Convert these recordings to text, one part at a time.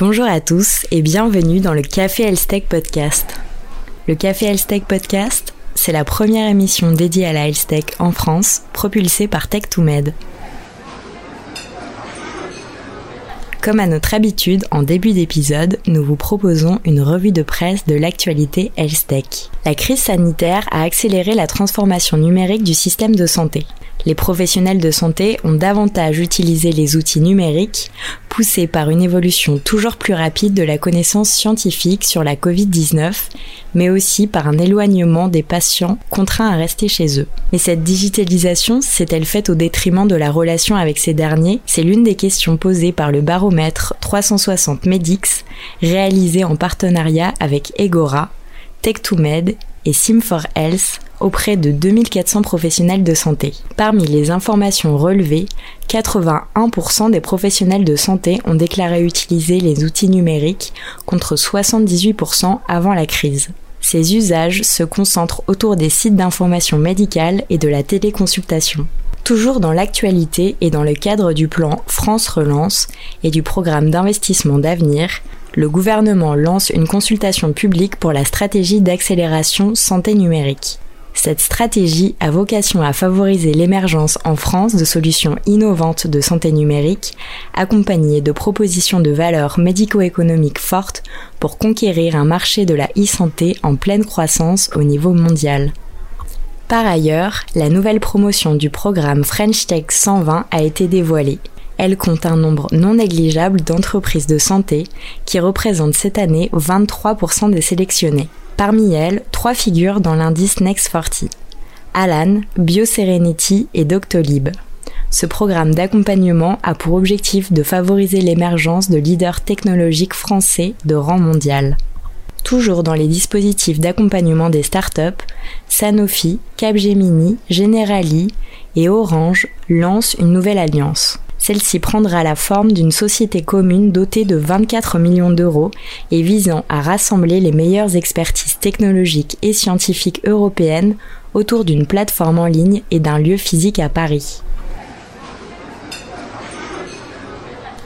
Bonjour à tous et bienvenue dans le Café Health Podcast. Le Café Health Podcast, c'est la première émission dédiée à la Health en France, propulsée par Tech2Med. Comme à notre habitude, en début d'épisode, nous vous proposons une revue de presse de l'actualité Health La crise sanitaire a accéléré la transformation numérique du système de santé. Les professionnels de santé ont davantage utilisé les outils numériques, poussés par une évolution toujours plus rapide de la connaissance scientifique sur la Covid-19, mais aussi par un éloignement des patients contraints à rester chez eux. Mais cette digitalisation s'est-elle faite au détriment de la relation avec ces derniers? C'est l'une des questions posées par le baromètre 360 Medix, réalisé en partenariat avec Egora, Tech2Med et Sim4Health auprès de 2400 professionnels de santé. Parmi les informations relevées, 81% des professionnels de santé ont déclaré utiliser les outils numériques contre 78% avant la crise. Ces usages se concentrent autour des sites d'information médicale et de la téléconsultation. Toujours dans l'actualité et dans le cadre du plan France Relance et du programme d'investissement d'avenir, le gouvernement lance une consultation publique pour la stratégie d'accélération santé numérique. Cette stratégie a vocation à favoriser l'émergence en France de solutions innovantes de santé numérique, accompagnées de propositions de valeurs médico-économiques fortes pour conquérir un marché de la e-santé en pleine croissance au niveau mondial. Par ailleurs, la nouvelle promotion du programme French Tech 120 a été dévoilée. Elle compte un nombre non négligeable d'entreprises de santé qui représentent cette année 23% des sélectionnés. Parmi elles, trois figurent dans l'indice Next 40. Alan, BioSerenity et Doctolib. Ce programme d'accompagnement a pour objectif de favoriser l'émergence de leaders technologiques français de rang mondial. Toujours dans les dispositifs d'accompagnement des startups, Sanofi, Capgemini, Generali et Orange lancent une nouvelle alliance. Celle-ci prendra la forme d'une société commune dotée de 24 millions d'euros et visant à rassembler les meilleures expertises technologiques et scientifiques européennes autour d'une plateforme en ligne et d'un lieu physique à Paris.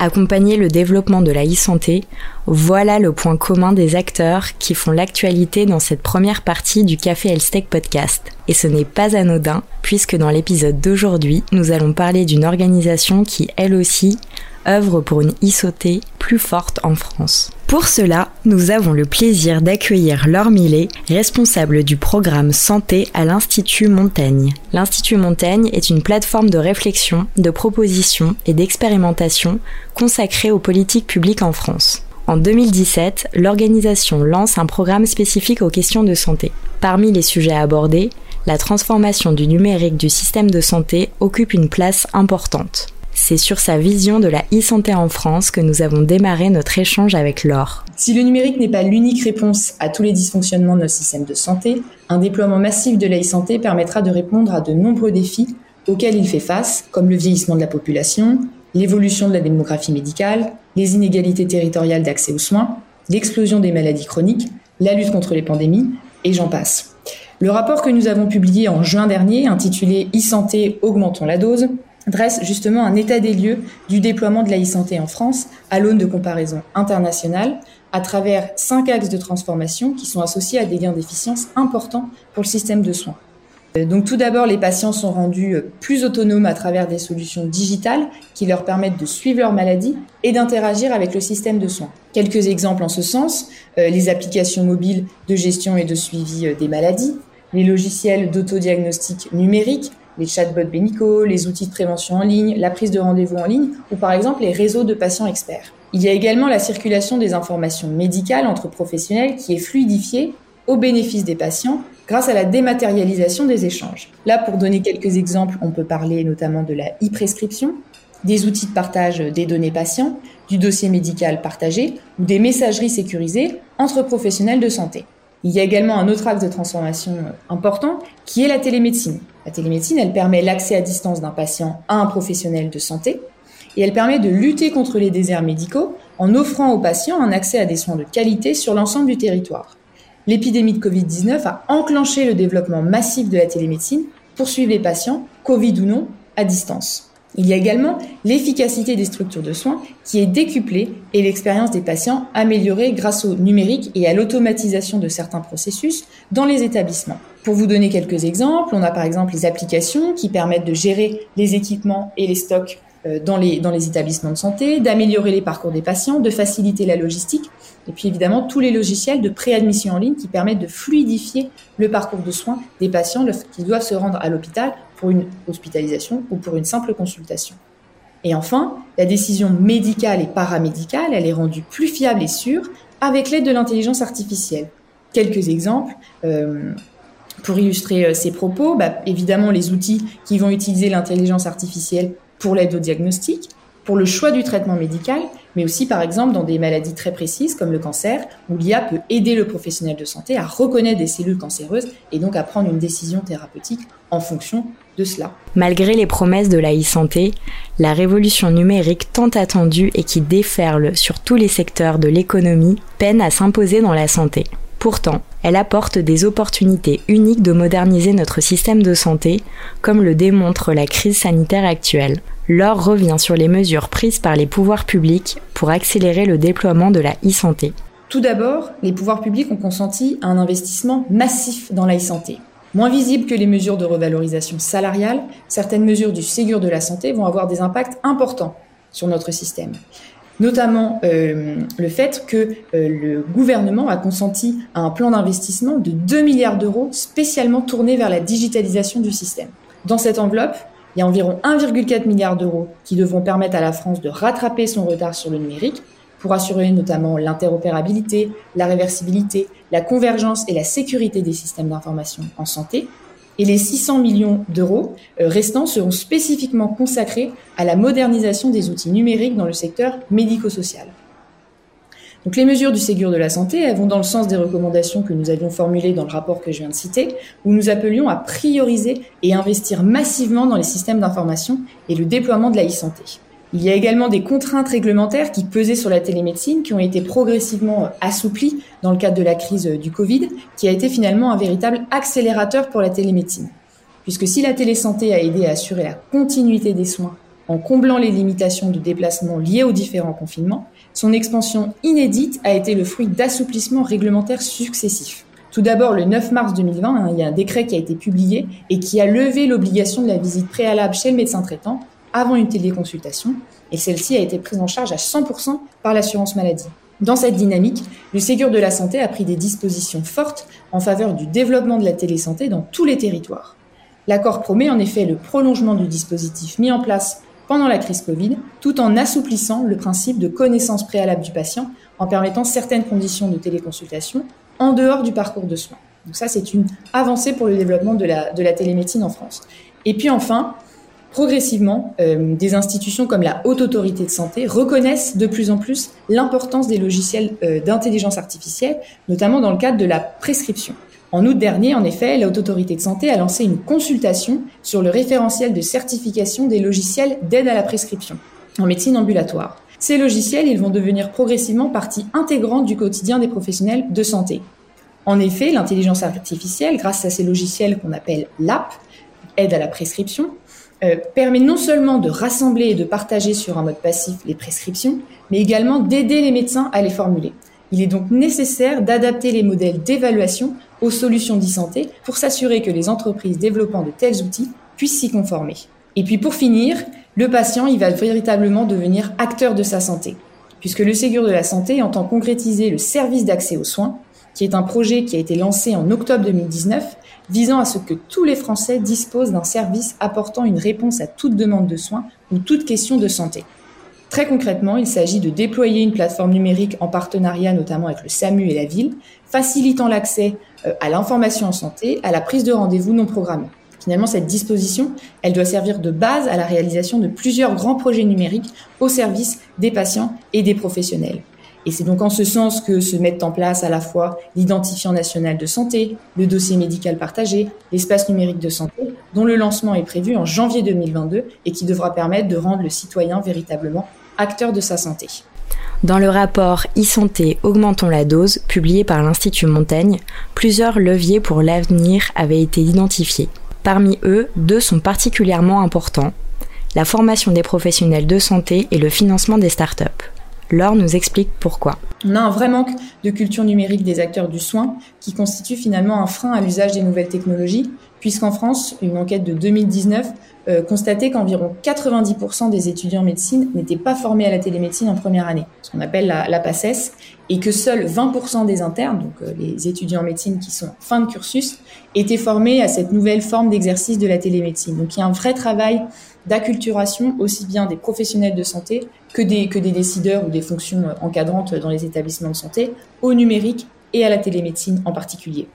Accompagner le développement de la e-santé, voilà le point commun des acteurs qui font l'actualité dans cette première partie du Café Health podcast. Et ce n'est pas anodin, puisque dans l'épisode d'aujourd'hui, nous allons parler d'une organisation qui, elle aussi, œuvre pour une e plus forte en France. Pour cela, nous avons le plaisir d'accueillir Laure Millet, responsable du programme Santé à l'Institut Montaigne. L'Institut Montaigne est une plateforme de réflexion, de proposition et d'expérimentation consacrée aux politiques publiques en France. En 2017, l'organisation lance un programme spécifique aux questions de santé. Parmi les sujets abordés, la transformation du numérique du système de santé occupe une place importante. C'est sur sa vision de la e-santé en France que nous avons démarré notre échange avec Laure. Si le numérique n'est pas l'unique réponse à tous les dysfonctionnements de notre système de santé, un déploiement massif de la e-santé permettra de répondre à de nombreux défis auxquels il fait face, comme le vieillissement de la population, l'évolution de la démographie médicale, les inégalités territoriales d'accès aux soins, l'explosion des maladies chroniques, la lutte contre les pandémies, et j'en passe. Le rapport que nous avons publié en juin dernier, intitulé e-santé, augmentons la dose, dresse justement un état des lieux du déploiement de la e-santé en France à l'aune de comparaison internationale à travers cinq axes de transformation qui sont associés à des gains d'efficience importants pour le système de soins. Euh, donc tout d'abord, les patients sont rendus euh, plus autonomes à travers des solutions digitales qui leur permettent de suivre leur maladie et d'interagir avec le système de soins. Quelques exemples en ce sens, euh, les applications mobiles de gestion et de suivi des maladies, les logiciels d'autodiagnostic numérique, les chatbots Benico, les outils de prévention en ligne, la prise de rendez-vous en ligne ou par exemple les réseaux de patients experts. Il y a également la circulation des informations médicales entre professionnels qui est fluidifiée au bénéfice des patients grâce à la dématérialisation des échanges. Là, pour donner quelques exemples, on peut parler notamment de la e-prescription, des outils de partage des données patients, du dossier médical partagé ou des messageries sécurisées entre professionnels de santé. Il y a également un autre axe de transformation euh, important qui est la télémédecine. La télémédecine, elle permet l'accès à distance d'un patient à un professionnel de santé et elle permet de lutter contre les déserts médicaux en offrant aux patients un accès à des soins de qualité sur l'ensemble du territoire. L'épidémie de Covid-19 a enclenché le développement massif de la télémédecine pour suivre les patients, Covid ou non, à distance. Il y a également l'efficacité des structures de soins qui est décuplée et l'expérience des patients améliorée grâce au numérique et à l'automatisation de certains processus dans les établissements. Pour vous donner quelques exemples, on a par exemple les applications qui permettent de gérer les équipements et les stocks euh, dans les, dans les établissements de santé, d'améliorer les parcours des patients, de faciliter la logistique, et puis évidemment tous les logiciels de préadmission en ligne qui permettent de fluidifier le parcours de soins des patients qui doivent se rendre à l'hôpital pour une hospitalisation ou pour une simple consultation. Et enfin, la décision médicale et paramédicale, elle est rendue plus fiable et sûre avec l'aide de l'intelligence artificielle. Quelques exemples. Euh, pour illustrer euh, ces propos, bah, évidemment les outils qui vont utiliser l'intelligence artificielle pour l'aide au diagnostic, pour le choix du traitement médical, mais aussi par exemple dans des maladies très précises comme le cancer, où l'IA peut aider le professionnel de santé à reconnaître des cellules cancéreuses et donc à prendre une décision thérapeutique en fonction de cela. Malgré les promesses de la e-santé, la révolution numérique tant attendue et qui déferle sur tous les secteurs de l'économie peine à s'imposer dans la santé. Pourtant, elle apporte des opportunités uniques de moderniser notre système de santé, comme le démontre la crise sanitaire actuelle. Laure revient sur les mesures prises par les pouvoirs publics pour accélérer le déploiement de la e-santé. Tout d'abord, les pouvoirs publics ont consenti à un investissement massif dans la e-santé. Moins visible que les mesures de revalorisation salariale, certaines mesures du Ségur de la santé vont avoir des impacts importants sur notre système notamment euh, le fait que euh, le gouvernement a consenti à un plan d'investissement de 2 milliards d'euros spécialement tourné vers la digitalisation du système. Dans cette enveloppe, il y a environ 1,4 milliard d'euros qui devront permettre à la France de rattraper son retard sur le numérique pour assurer notamment l'interopérabilité, la réversibilité, la convergence et la sécurité des systèmes d'information en santé, et les 600 millions d'euros euh, restants seront spécifiquement consacrés à la modernisation des outils numériques dans le secteur médico-social. Donc les mesures du Ségur de la santé, elles vont dans le sens des recommandations que nous avions formulées dans le rapport que je viens de citer, où nous appelions à prioriser et investir massivement dans les systèmes d'information et le déploiement de la e-santé. Il y a également des contraintes réglementaires qui pesaient sur la télémédecine, qui ont été progressivement assouplies dans le cadre de la crise du Covid, qui a été finalement un véritable accélérateur pour la télémédecine. Puisque si la télésanté a aidé à assurer la continuité des soins en comblant les limitations de déplacement liées aux différents confinements, son expansion inédite a été le fruit d'assouplissements réglementaires successifs. Tout d'abord, le 9 mars 2020, hein, il y a un décret qui a été publié et qui a levé l'obligation de la visite préalable chez le médecin traitant avant une téléconsultation, et celle-ci a été prise en charge à 100% par l'assurance maladie. Dans cette dynamique, le Ségur de la Santé a pris des dispositions fortes en faveur du développement de la télésanté dans tous les territoires. L'accord promet en effet le prolongement du dispositif mis en place pendant la crise Covid, tout en assouplissant le principe de connaissance préalable du patient en permettant certaines conditions de téléconsultation en dehors du parcours de soins. Donc ça, c'est une avancée pour le développement de la, de la télémédecine en France. Et puis enfin, progressivement, euh, des institutions comme la Haute Autorité de Santé reconnaissent de plus en plus l'importance des logiciels euh, d'intelligence artificielle, notamment dans le cadre de la prescription. En août dernier, en effet, la Haute Autorité de Santé a lancé une consultation sur le référentiel de certification des logiciels d'aide à la prescription en médecine ambulatoire. Ces logiciels, ils vont devenir progressivement partie intégrante du quotidien des professionnels de santé. En effet, l'intelligence artificielle, grâce à ces logiciels qu'on appelle l'AP, aide à la prescription, euh, permet non seulement de rassembler et de partager sur un mode passif les prescriptions, mais également d'aider les médecins à les formuler. Il est donc nécessaire d'adapter les modèles d'évaluation aux solutions d'e-santé pour s'assurer que les entreprises développant de tels outils puissent s'y conformer. Et puis pour finir, le patient, il va véritablement devenir acteur de sa santé, puisque le Ségur de la santé entend concrétiser le service d'accès aux soins, qui est un projet qui a été lancé en octobre 2019 visant à ce que tous les Français disposent d'un service apportant une réponse à toute demande de soins ou toute question de santé. Très concrètement, il s'agit de déployer une plateforme numérique en partenariat notamment avec le SAMU et la ville, facilitant l'accès euh, à l'information en santé, à la prise de rendez-vous non programmée. Finalement, cette disposition, elle doit servir de base à la réalisation de plusieurs grands projets numériques au service des patients et des professionnels. Et c'est donc en ce sens que se mettent en place à la fois l'identifiant national de santé, le dossier médical partagé, l'espace numérique de santé, dont le lancement est prévu en janvier 2022 et qui devra permettre de rendre le citoyen véritablement acteur de sa santé. Dans le rapport e-santé Augmentons la dose, publié par l'Institut Montaigne, plusieurs leviers pour l'avenir avaient été identifiés. Parmi eux, deux sont particulièrement importants la formation des professionnels de santé et le financement des startups. Laure nous explique pourquoi. On a un vrai manque de culture numérique des acteurs du soin qui constitue finalement un frein à l'usage des nouvelles technologies, puisqu'en France, une enquête de 2019 euh, constatait qu'environ 90% des étudiants en médecine n'étaient pas formés à la télémédecine en première année, ce qu'on appelle la, la PACES, et que seuls 20% des internes, donc euh, les étudiants en médecine qui sont fin de cursus, étaient formés à cette nouvelle forme d'exercice de la télémédecine. Donc il y a un vrai travail d'acculturation aussi bien des professionnels de santé que des, que des décideurs ou des fonctions euh, encadrantes dans les établissements de santé au numérique et à la télémédecine en particulier.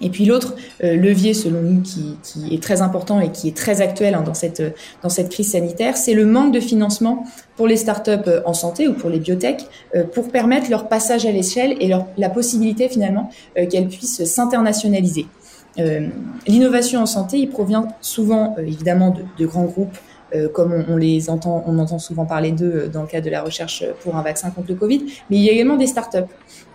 Et puis l'autre euh, levier, selon nous, qui, est très important et qui est très actuel hein, dans, cette, dans cette crise sanitaire, c'est le manque de financement pour les startups euh, en santé ou pour les biotech pour permettre leur passage à l'échelle et leur, la possibilité finalement qu'elles puissent s'internationaliser. L'innovation en santé, il provient souvent évidemment de, grands groupes euh, comme on, les entend, on entend souvent parler d'eux euh, dans le cadre de la recherche pour un vaccin contre le Covid, mais il y a également des startups.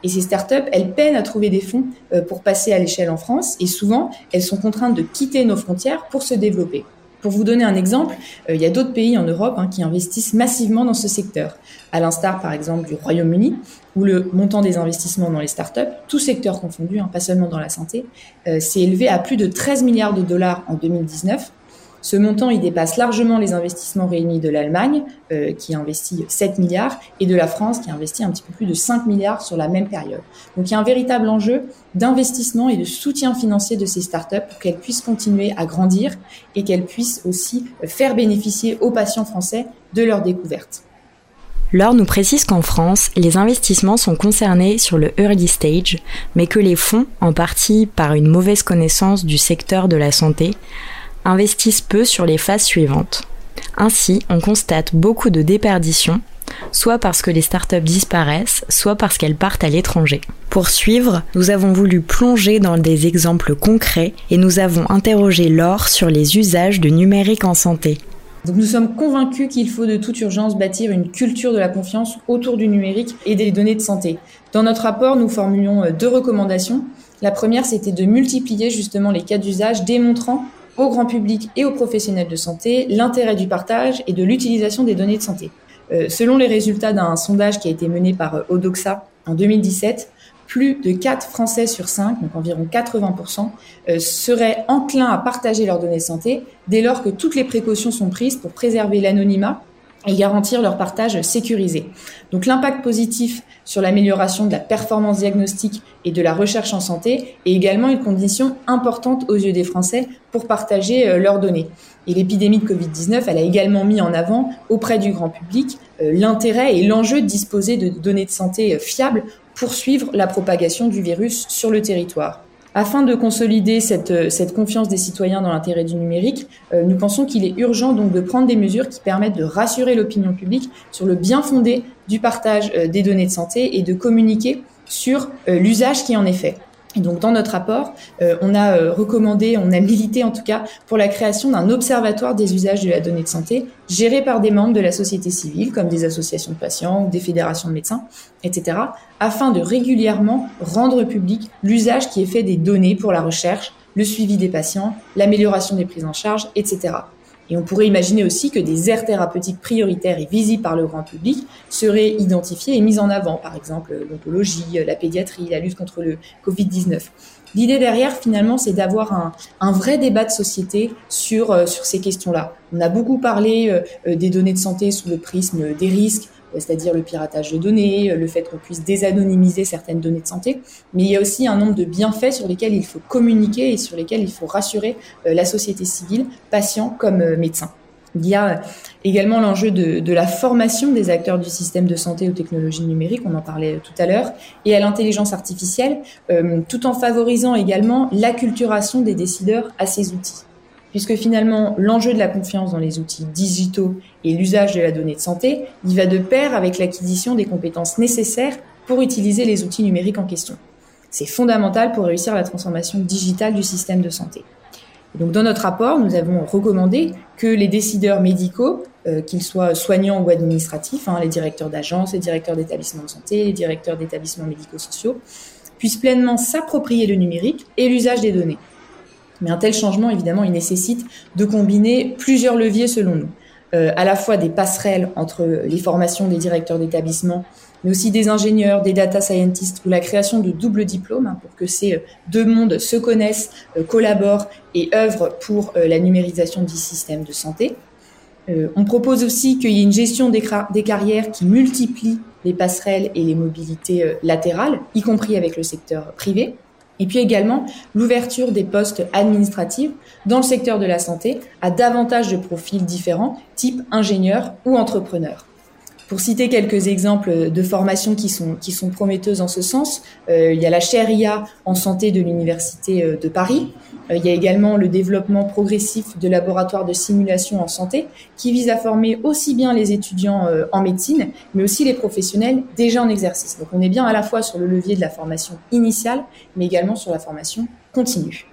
Et ces startups, elles peinent à trouver des fonds euh, pour passer à l'échelle en France, et souvent, elles sont contraintes de quitter nos frontières pour se développer. Pour vous donner un exemple, il y a d'autres pays en Europe hein, qui investissent massivement dans ce secteur, à l'instar par exemple du Royaume-Uni, où le montant des investissements dans les startups, tous secteurs confondus, hein, pas seulement dans la santé, s'est élevé à plus de 13 milliards de dollars en 2019, ce montant, il dépasse largement les investissements réunis de l'Allemagne, euh, qui investit 7 milliards, et de la France, qui a investi un petit peu plus de 5 milliards sur la même période. Donc il y a un véritable enjeu d'investissement et de soutien financier de ces startups pour qu'elles puissent continuer à grandir et qu'elles puissent aussi faire bénéficier aux patients français de leurs découvertes. Laure nous précise qu'en France, les investissements sont concernés sur le early stage, mais que les fonds, en partie par une mauvaise connaissance du secteur de la santé, investissent peu sur les phases suivantes. Ainsi, on constate beaucoup de déperditions, soit parce que les startups disparaissent, soit parce qu'elles partent à l'étranger. Pour suivre, nous avons voulu plonger dans des exemples concrets et nous avons interrogé Laure sur les usages de numérique en santé. Nous sommes convaincus qu'il faut de toute urgence bâtir une culture de la confiance autour du numérique et des données de santé. Dans notre rapport, nous formulions deux recommandations. La première, c'était de multiplier justement les cas d'usage démontrant au grand public et aux professionnels de santé l'intérêt du partage et de l'utilisation des données de santé. Euh, selon les résultats d'un sondage qui a été mené par euh, Odoxa en 2017, plus de 4 Français sur 5, donc environ 80%, euh, seraient enclins à partager leurs données de santé dès lors que toutes les précautions sont prises pour préserver l'anonymat et garantir leur partage sécurisé. Donc l'impact positif sur l'amélioration de la performance diagnostique et de la recherche en santé est également une condition importante aux yeux des Français pour partager euh, leurs données. Et l'épidémie de Covid-19, elle a également mis en avant auprès du grand public euh, l'intérêt et l'enjeu de disposer de données de santé euh, fiables pour suivre la propagation du virus sur le territoire. Afin de consolider cette, euh, cette confiance des citoyens dans l'intérêt du numérique, euh, nous pensons qu'il est urgent donc de prendre des mesures qui permettent de rassurer l'opinion publique sur le bien fondé du partage euh, des données de santé et de communiquer sur l'usage qui en est fait. Donc dans notre rapport, euh, on a euh, recommandé, on a milité en tout cas pour la création d'un observatoire des usages de la donnée de santé géré par des membres de la société civile comme des associations de patients des fédérations de médecins, etc., afin de régulièrement rendre public l'usage qui est fait des données pour la recherche, le suivi des patients, l'amélioration des prises en charge, etc. Et on pourrait imaginer aussi que des aires thérapeutiques prioritaires et visibles par le grand public seraient identifiées et mises en avant, par exemple l'oncologie, la pédiatrie, la lutte contre le Covid-19. L'idée derrière, finalement, c'est d'avoir un, vrai débat de société sur, euh, sur ces questions-là. On a beaucoup parlé euh, des données de santé sous le prisme des risques, c'est-à-dire le piratage de données, le fait qu'on puisse désanonymiser certaines données de santé, mais il y a aussi un nombre de bienfaits sur lesquels il faut communiquer et sur lesquels il faut rassurer euh, la société civile, patients comme euh, médecins. Il y a également l'enjeu de, la formation des acteurs du système de santé aux technologies numériques, on en parlait tout à l'heure, et à l'intelligence artificielle, euh, tout en favorisant également l'acculturation des décideurs à ces outils puisque finalement l'enjeu de la confiance dans les outils digitaux et l'usage de la donnée de santé, il va de pair avec l'acquisition des compétences nécessaires pour utiliser les outils numériques en question. C'est fondamental pour réussir la transformation digitale du système de santé. donc dans notre rapport, nous avons recommandé que les décideurs médicaux, euh, qu'ils soient soignants ou administratifs, hein, les directeurs d'agence, les directeurs d'établissements de santé, les directeurs d'établissements médico-sociaux, puissent pleinement s'approprier le numérique et l'usage des données mais un tel changement, évidemment, il nécessite de combiner plusieurs leviers selon nous. à la fois des passerelles entre les formations des directeurs d'établissement, mais aussi des ingénieurs, des data scientists, ou la création de doubles diplômes hein, pour que ces deux mondes se connaissent, collaborent et œuvrent pour la numérisation du système de santé. on propose aussi qu'il y ait une gestion des, carrières qui multiplie les passerelles et les mobilités latérales, y compris avec le secteur privé. Et puis également l'ouverture des postes administratifs dans le secteur de la santé à davantage de profils différents, type ingénieur ou entrepreneur. Pour citer quelques exemples de formations qui sont, prometteuses en ce sens, euh, il y a la chaire IA en santé de l'Université euh, de Paris. Euh, il y a également le développement progressif de laboratoires de simulation en santé qui vise à former aussi bien les étudiants en médecine, mais aussi les professionnels déjà en exercice. Donc on est bien à la fois sur le levier de la formation initiale, mais également sur la formation continue.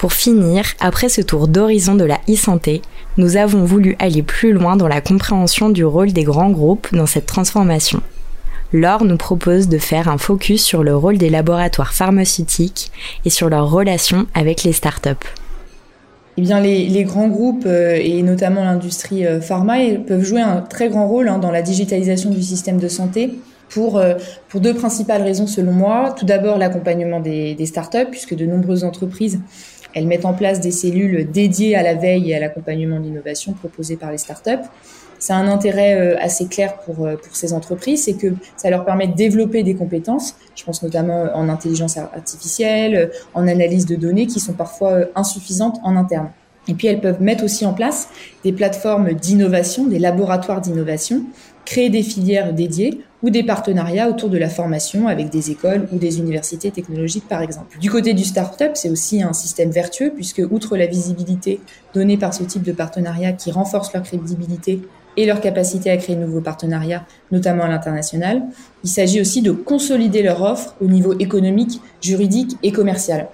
Pour finir, après ce tour d'horizon de la e-santé, nous avons voulu aller plus loin dans la compréhension du rôle des grands groupes dans cette transformation. Laure nous propose de faire un focus sur le rôle des laboratoires pharmaceutiques et sur leur relation avec les startups. Eh bien, les, grands groupes euh, et notamment l'industrie euh, pharma peuvent jouer un très grand rôle hein, dans la digitalisation du système de santé pour, euh, pour deux principales raisons selon moi. Tout d'abord, l'accompagnement des, des startups, puisque de nombreuses entreprises elles mettent en place des cellules dédiées à la veille et à l'accompagnement d'innovation proposées par les startups. C'est un intérêt euh, assez clair pour, euh, pour ces entreprises, c'est que ça leur permet de développer des compétences, je pense notamment en intelligence artificielle, en analyse de données qui sont parfois euh, insuffisantes en interne. Et puis elles peuvent mettre aussi en place des plateformes d'innovation, des laboratoires d'innovation, créer des filières dédiées ou des partenariats autour de la formation avec des écoles ou des universités technologiques par exemple. Du côté du start-up, c'est aussi un système vertueux puisque outre la visibilité donnée par ce type de partenariat qui renforce leur crédibilité et leur capacité à créer de nouveaux partenariats, notamment à l'international, il s'agit aussi de consolider leur offre au niveau économique, juridique et commercial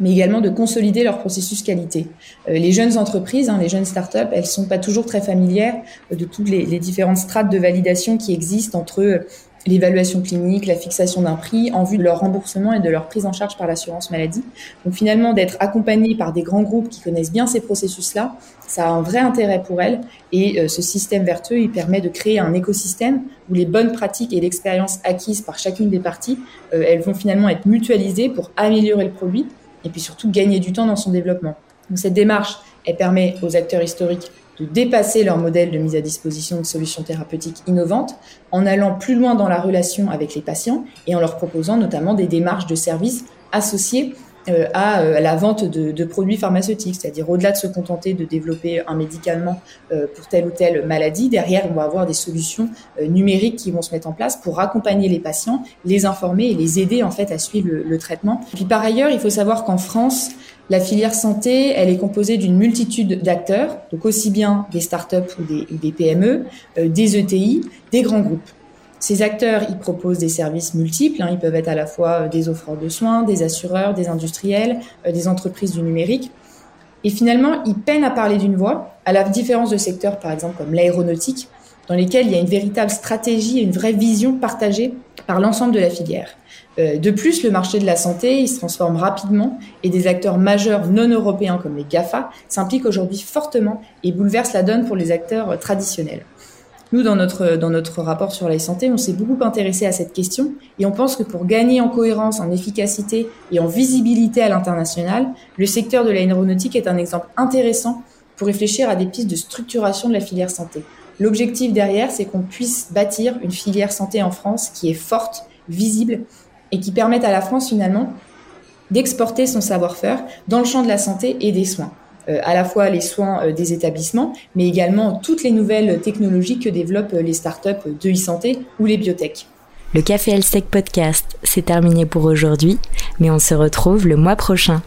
mais également de consolider leur processus qualité. Euh, les jeunes entreprises, hein, les jeunes startups, elles sont pas toujours très familières de toutes les, différentes strates de validation qui existent entre euh, l'évaluation clinique, la fixation d'un prix en vue de leur remboursement et de leur prise en charge par l'assurance maladie. Donc finalement, d'être accompagné par des grands groupes qui connaissent bien ces processus-là, ça a un vrai intérêt pour elles. Et euh, ce système vertueux, il permet de créer un écosystème où les bonnes pratiques et l'expérience acquises par chacune des parties, elles vont finalement être mutualisées pour améliorer le produit et puis surtout gagner du temps dans son développement. Cette démarche, permet aux acteurs historiques de dépasser leur modèle de mise à disposition de solutions thérapeutiques innovantes en allant plus loin dans la relation avec les patients et en leur proposant notamment des démarches de services associées à euh, la vente de, produits pharmaceutiques, c'est-à-dire au-delà de se contenter de développer un médicament euh, pour telle ou telle maladie, derrière on va avoir des solutions numériques qui vont se mettre en place pour accompagner les patients, les informer et les aider en fait à suivre le, traitement. puis par ailleurs, il faut savoir qu'en France, la filière santé, elle est composée d'une multitude d'acteurs, donc aussi bien des startups ou des, ou des PME, des ETI, des grands groupes. Ces acteurs, ils proposent des services multiples. Hein. Ils peuvent être à la fois euh, des offreurs de soins, des assureurs, des industriels, euh, des entreprises du numérique. Et finalement, ils peinent à parler d'une voix, à la différence de secteurs, par exemple, comme l'aéronautique, dans lesquels il y a une véritable stratégie et une vraie vision partagée par l'ensemble de la filière. Euh, de plus, le marché de la santé, il se transforme rapidement et des acteurs majeurs non européens comme les GAFA s'impliquent aujourd'hui fortement et bouleversent la donne pour les acteurs traditionnels. Nous, dans notre, rapport sur la santé, on s'est beaucoup intéressé à cette question et on pense que pour gagner en cohérence, en efficacité et en visibilité à l'international, le secteur de l'aéronautique est un exemple intéressant pour réfléchir à des pistes de structuration de la filière santé. L'objectif derrière, c'est qu'on puisse bâtir une filière santé en France qui est forte, visible et qui permette à la France finalement d'exporter son savoir-faire dans le champ de la santé et des soins. Euh, à la fois les soins euh, des établissements, mais également toutes les nouvelles technologies que développent les startups de e-santé ou les biotech. Le Café Elstech Podcast, c'est terminé pour aujourd'hui, mais on se retrouve le mois prochain.